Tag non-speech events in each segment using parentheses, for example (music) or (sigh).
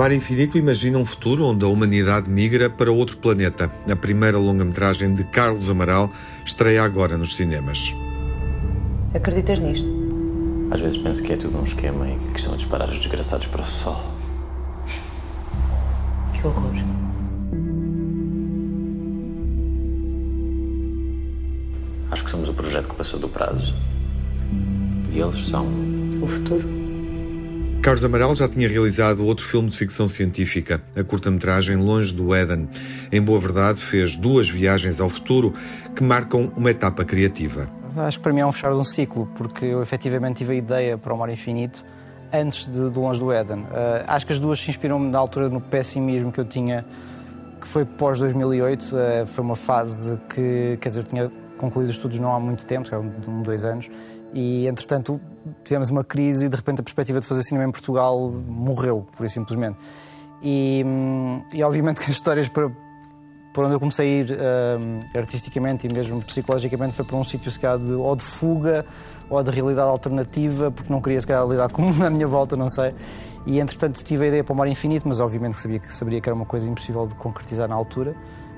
Mar Infinito imagina um futuro onde a humanidade migra para outro planeta. A primeira longa-metragem de Carlos Amaral estreia agora nos cinemas. Acreditas nisto? Às vezes penso que é tudo um esquema e que estão a disparar os desgraçados para o sol. Que horror. Acho que somos o projeto que passou do prazo. E eles são. O futuro? Carlos Amaral já tinha realizado outro filme de ficção científica, a curta-metragem Longe do Éden. Em boa verdade, fez duas viagens ao futuro que marcam uma etapa criativa. Acho que para mim é um fechar de um ciclo, porque eu efetivamente tive a ideia para o Mar Infinito antes de, de Longe do Éden. Uh, acho que as duas se inspiram-me na altura no pessimismo que eu tinha, que foi pós 2008. Uh, foi uma fase que, quer dizer, eu tinha concluído estudos não há muito tempo, um, dois anos, e entretanto tivemos uma crise e de repente a perspectiva de fazer cinema em Portugal morreu, por isso simplesmente. E, hum, e obviamente que as histórias para, para onde eu comecei a ir um, artisticamente e mesmo psicologicamente foi para um sítio se calhar de, ou de fuga ou de realidade alternativa, porque não queria se calhar lidar com (laughs) a minha volta, não sei. E entretanto tive a ideia para o Mar Infinito, mas obviamente que sabia que, sabia que era uma coisa impossível de concretizar na altura.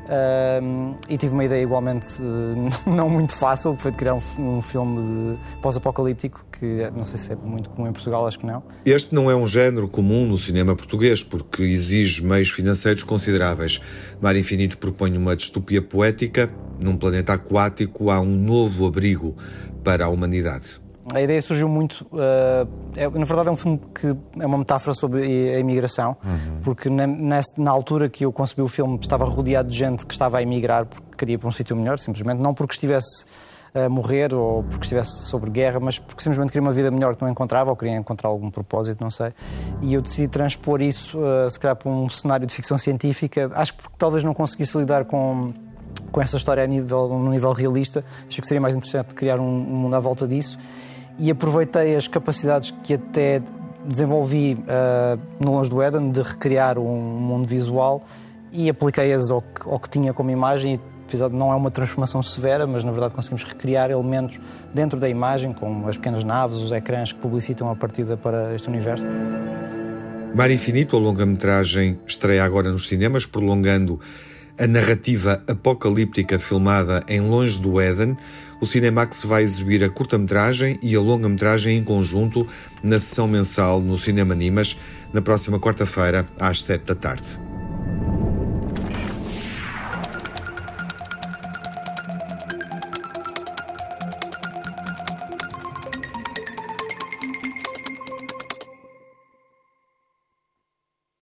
Um, e tive uma ideia igualmente uh, (laughs) não muito fácil, que foi de criar um, um filme pós-apocalíptico, que não sei se é muito comum em Portugal, acho que não. Este não é um género comum no cinema português, porque exige meios financeiros consideráveis. Mar Infinito propõe uma distopia poética. Num planeta aquático há um novo abrigo para a humanidade. A ideia surgiu muito. Uh, é, na verdade, é um filme que é uma metáfora sobre a imigração, uhum. porque na, nessa, na, altura que eu concebi o filme estava rodeado de gente que estava a emigrar porque queria para um sítio melhor, simplesmente. Não porque estivesse a morrer ou porque estivesse sobre guerra, mas porque simplesmente queria uma vida melhor que não encontrava ou queria encontrar algum propósito, não sei. E eu decidi transpor isso, uh, se calhar, para um cenário de ficção científica. Acho que porque talvez não conseguisse lidar com com essa história a nível, no nível realista, acho que seria mais interessante criar um, um mundo à volta disso e aproveitei as capacidades que até desenvolvi uh, no Longe do Éden de recriar um mundo visual e apliquei-as ao, ao, que tinha como imagem não é uma transformação severa, mas na verdade conseguimos recriar elementos dentro da imagem, como as pequenas naves, os ecrãs que publicitam a partida para este universo. Mar Infinito, a longa-metragem, estreia agora nos cinemas, prolongando a narrativa apocalíptica filmada em Longe do Éden, o Cinemax vai exibir a curta-metragem e a longa-metragem em conjunto na sessão mensal no Cinema Nimas, na próxima quarta-feira, às sete da tarde.